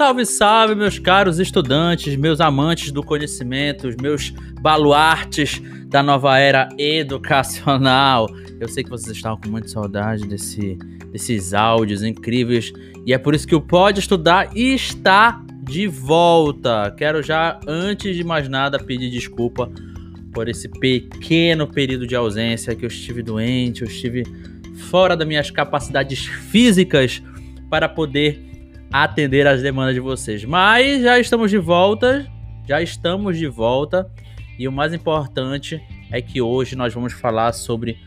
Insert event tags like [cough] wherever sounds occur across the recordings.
Salve, salve, meus caros estudantes, meus amantes do conhecimento, os meus baluartes da nova era educacional. Eu sei que vocês estavam com muita saudade desse, desses áudios incríveis e é por isso que o Pode Estudar está de volta. Quero já, antes de mais nada, pedir desculpa por esse pequeno período de ausência que eu estive doente, eu estive fora das minhas capacidades físicas para poder atender às demandas de vocês. Mas já estamos de volta, já estamos de volta. E o mais importante é que hoje nós vamos falar sobre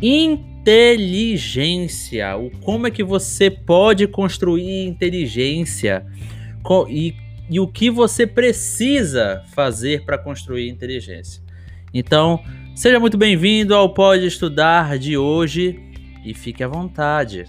inteligência. O como é que você pode construir inteligência e, e o que você precisa fazer para construir inteligência. Então, seja muito bem-vindo ao Pode Estudar de hoje e fique à vontade.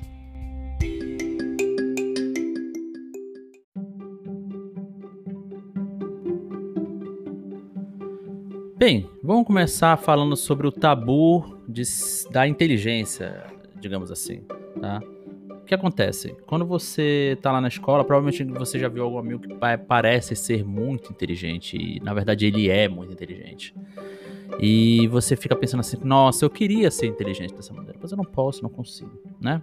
Bem, vamos começar falando sobre o tabu de, da inteligência, digamos assim, tá? O que acontece? Quando você tá lá na escola, provavelmente você já viu algum amigo que parece ser muito inteligente e, na verdade, ele é muito inteligente. E você fica pensando assim, nossa, eu queria ser inteligente dessa maneira, mas eu não posso, não consigo, né?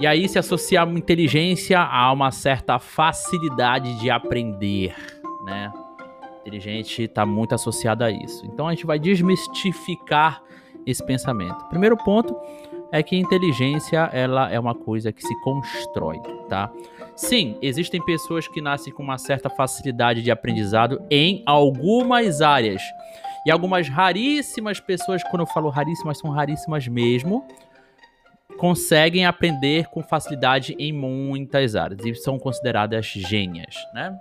E aí se associa a inteligência a uma certa facilidade de aprender, né? Inteligente está muito associado a isso. Então a gente vai desmistificar esse pensamento. Primeiro ponto é que inteligência ela é uma coisa que se constrói, tá? Sim, existem pessoas que nascem com uma certa facilidade de aprendizado em algumas áreas. E algumas raríssimas pessoas, quando eu falo raríssimas, são raríssimas mesmo, conseguem aprender com facilidade em muitas áreas e são consideradas gênias, né?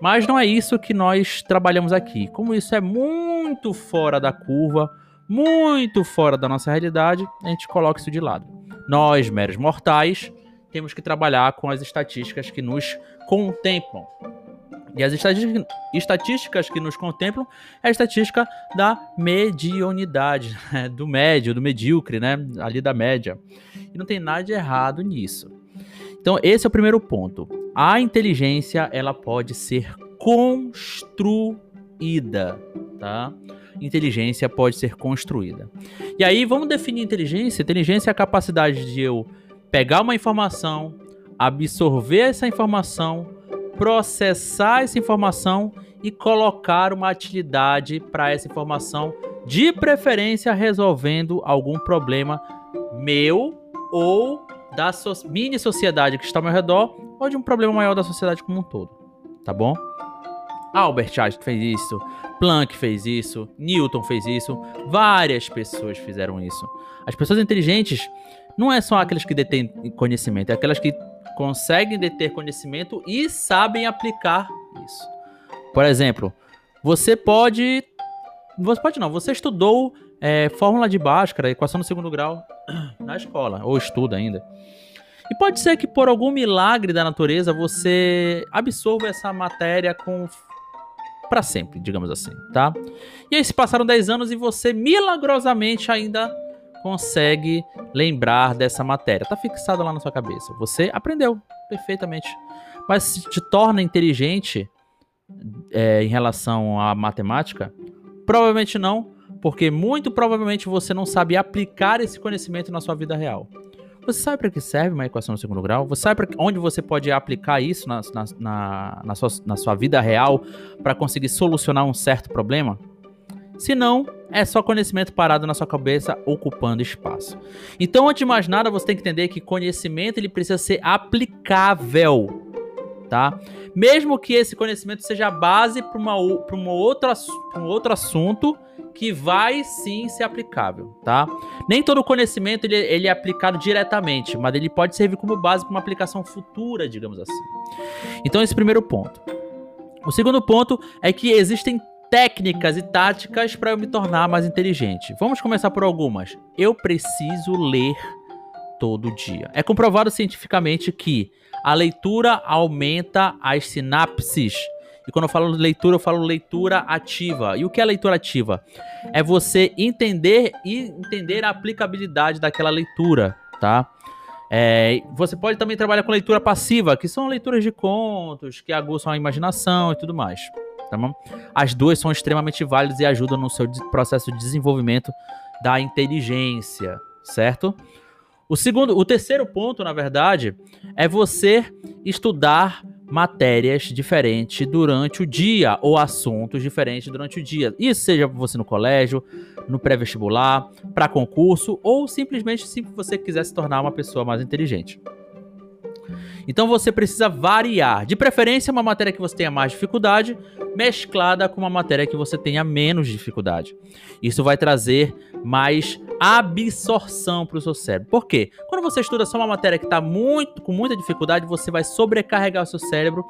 Mas não é isso que nós trabalhamos aqui. Como isso é muito fora da curva, muito fora da nossa realidade, a gente coloca isso de lado. Nós, meros mortais, temos que trabalhar com as estatísticas que nos contemplam. E as estatísticas que nos contemplam é a estatística da mediunidade, né? [laughs] do médio, do medíocre, né? ali da média. E não tem nada de errado nisso. Então, esse é o primeiro ponto. A inteligência, ela pode ser construída, tá? Inteligência pode ser construída. E aí, vamos definir inteligência? Inteligência é a capacidade de eu pegar uma informação, absorver essa informação, processar essa informação e colocar uma utilidade para essa informação, de preferência resolvendo algum problema meu ou da so mini sociedade que está ao meu redor ou de um problema maior da sociedade como um todo, tá bom? Albert Einstein fez isso, Planck fez isso, Newton fez isso, várias pessoas fizeram isso. As pessoas inteligentes não é só aquelas que detêm conhecimento, é aquelas que conseguem deter conhecimento e sabem aplicar isso. Por exemplo, você pode. Você pode não, você estudou é, fórmula de Bhaskara, equação do segundo grau, [clears throat] na escola, ou estuda ainda. E pode ser que por algum milagre da natureza você absorva essa matéria com para sempre, digamos assim, tá? E aí se passaram 10 anos e você milagrosamente ainda consegue lembrar dessa matéria. Tá fixada lá na sua cabeça. Você aprendeu perfeitamente. Mas se te torna inteligente é, em relação à matemática? Provavelmente não, porque muito provavelmente você não sabe aplicar esse conhecimento na sua vida real. Você sabe para que serve uma equação no segundo grau? Você sabe onde você pode aplicar isso na, na, na, na sua, na sua vida real para conseguir solucionar um certo problema? Se não, é só conhecimento parado na sua cabeça ocupando espaço. Então, antes de mais nada, você tem que entender que conhecimento ele precisa ser aplicável, tá? Mesmo que esse conhecimento seja a base para um outro assunto que vai sim ser aplicável, tá? Nem todo conhecimento ele, ele é aplicado diretamente, mas ele pode servir como base para uma aplicação futura, digamos assim. Então, esse é primeiro ponto. O segundo ponto é que existem técnicas e táticas para eu me tornar mais inteligente. Vamos começar por algumas. Eu preciso ler todo dia. É comprovado cientificamente que a leitura aumenta as sinapses e quando eu falo leitura, eu falo leitura ativa. E o que é leitura ativa? É você entender e entender a aplicabilidade daquela leitura, tá? É, você pode também trabalhar com leitura passiva, que são leituras de contos, que aguçam a imaginação e tudo mais. Tá bom? As duas são extremamente válidas e ajudam no seu processo de desenvolvimento da inteligência, certo? O segundo, o terceiro ponto, na verdade, é você estudar matérias diferentes durante o dia ou assuntos diferentes durante o dia. Isso seja você no colégio, no pré-vestibular, para concurso ou simplesmente se você quiser se tornar uma pessoa mais inteligente. Então você precisa variar. De preferência, uma matéria que você tenha mais dificuldade, mesclada com uma matéria que você tenha menos dificuldade. Isso vai trazer mais absorção para o seu cérebro. Por quê? Quando você estuda só uma matéria que está muito com muita dificuldade, você vai sobrecarregar o seu cérebro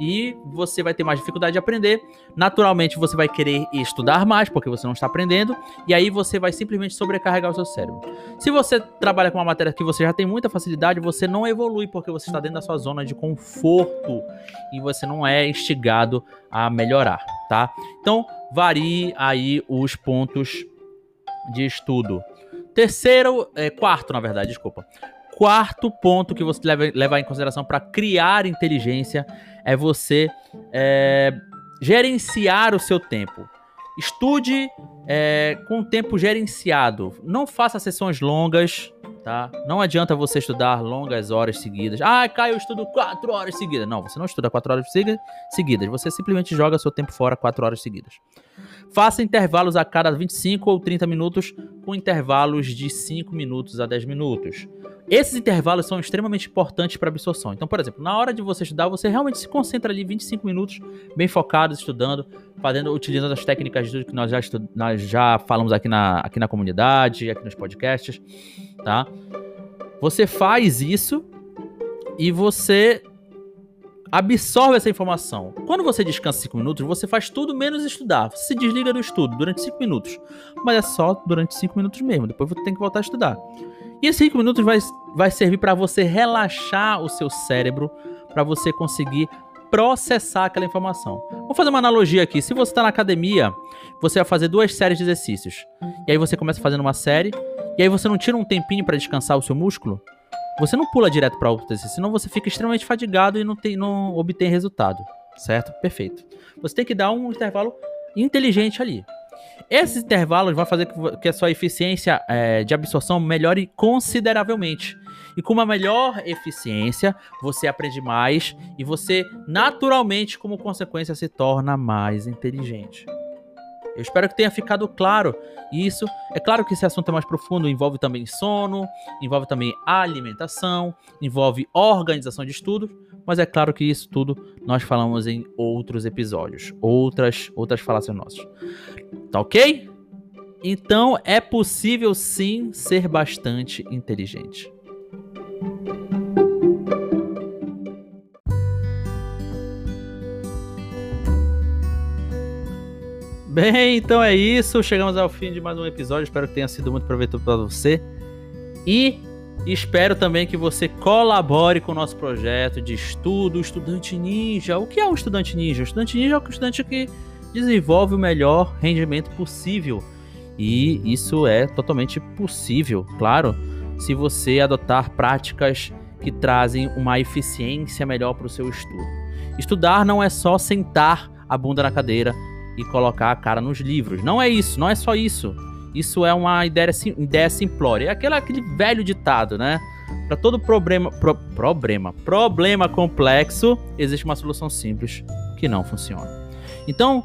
e você vai ter mais dificuldade de aprender. Naturalmente, você vai querer estudar mais porque você não está aprendendo e aí você vai simplesmente sobrecarregar o seu cérebro. Se você trabalha com uma matéria que você já tem muita facilidade, você não evolui porque você está dentro da sua zona de conforto e você não é instigado a melhorar, tá? Então, varie aí os pontos de estudo. Terceiro, é, quarto, na verdade, desculpa. Quarto ponto que você deve levar em consideração para criar inteligência é você é, gerenciar o seu tempo. Estude é, com tempo gerenciado. Não faça sessões longas, tá? Não adianta você estudar longas horas seguidas. Ah, Caio, eu estudo quatro horas seguidas. Não, você não estuda quatro horas seguidas. Você simplesmente joga seu tempo fora quatro horas seguidas. Faça intervalos a cada 25 ou 30 minutos, com intervalos de 5 minutos a 10 minutos. Esses intervalos são extremamente importantes para absorção. Então, por exemplo, na hora de você estudar, você realmente se concentra ali 25 minutos, bem focado, estudando, fazendo, utilizando as técnicas que nós já, nós já falamos aqui na, aqui na comunidade, aqui nos podcasts, tá? Você faz isso e você absorve essa informação. Quando você descansa 5 minutos, você faz tudo menos estudar. Você se desliga do estudo durante 5 minutos. Mas é só durante 5 minutos mesmo. Depois você tem que voltar a estudar. E esses 5 minutos vai, vai servir para você relaxar o seu cérebro, para você conseguir processar aquela informação. Vou fazer uma analogia aqui. Se você está na academia, você vai fazer duas séries de exercícios. E aí você começa fazendo uma série, e aí você não tira um tempinho para descansar o seu músculo? Você não pula direto para outro exercício, senão você fica extremamente fadigado e não, tem, não obtém resultado. Certo? Perfeito. Você tem que dar um intervalo inteligente ali. Esses intervalos vão fazer que a sua eficiência é, de absorção melhore consideravelmente. E com uma melhor eficiência, você aprende mais e você, naturalmente, como consequência, se torna mais inteligente. Eu espero que tenha ficado claro isso. É claro que esse assunto é mais profundo, envolve também sono, envolve também alimentação, envolve organização de estudos, mas é claro que isso tudo nós falamos em outros episódios, outras outras falácias nossas. Tá OK? Então é possível sim ser bastante inteligente. Bem, então é isso. Chegamos ao fim de mais um episódio. Espero que tenha sido muito proveitoso para você. E espero também que você colabore com o nosso projeto de estudo Estudante Ninja. O que é um estudante ninja? O estudante ninja é o estudante que desenvolve o melhor rendimento possível. E isso é totalmente possível, claro, se você adotar práticas que trazem uma eficiência melhor para o seu estudo. Estudar não é só sentar a bunda na cadeira e colocar a cara nos livros. Não é isso, não é só isso. Isso é uma ideia, ideia simplória. É aquele, aquele velho ditado, né? Para todo problema, pro, problema, problema complexo, existe uma solução simples que não funciona. Então,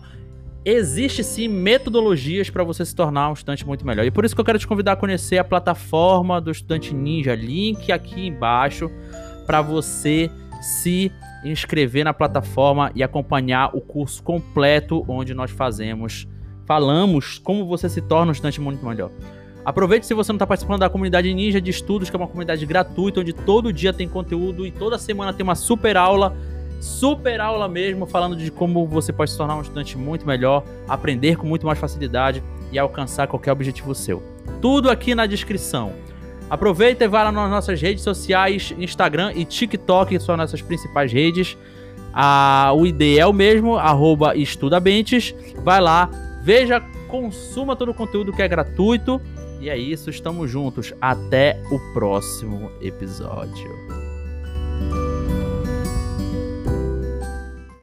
existe sim metodologias para você se tornar um estudante muito melhor. E por isso que eu quero te convidar a conhecer a plataforma do Estudante Ninja, link aqui embaixo para você se inscrever na plataforma e acompanhar o curso completo onde nós fazemos, falamos como você se torna um estudante muito melhor. Aproveite se você não está participando da comunidade Ninja de Estudos, que é uma comunidade gratuita, onde todo dia tem conteúdo e toda semana tem uma super aula, super aula mesmo, falando de como você pode se tornar um estudante muito melhor, aprender com muito mais facilidade e alcançar qualquer objetivo seu. Tudo aqui na descrição. Aproveita e vai lá nas nossas redes sociais, Instagram e TikTok, que são nossas principais redes. Ah, o ID é o mesmo, arroba estudabentes. Vai lá, veja, consuma todo o conteúdo que é gratuito E é isso, estamos juntos. Até o próximo episódio.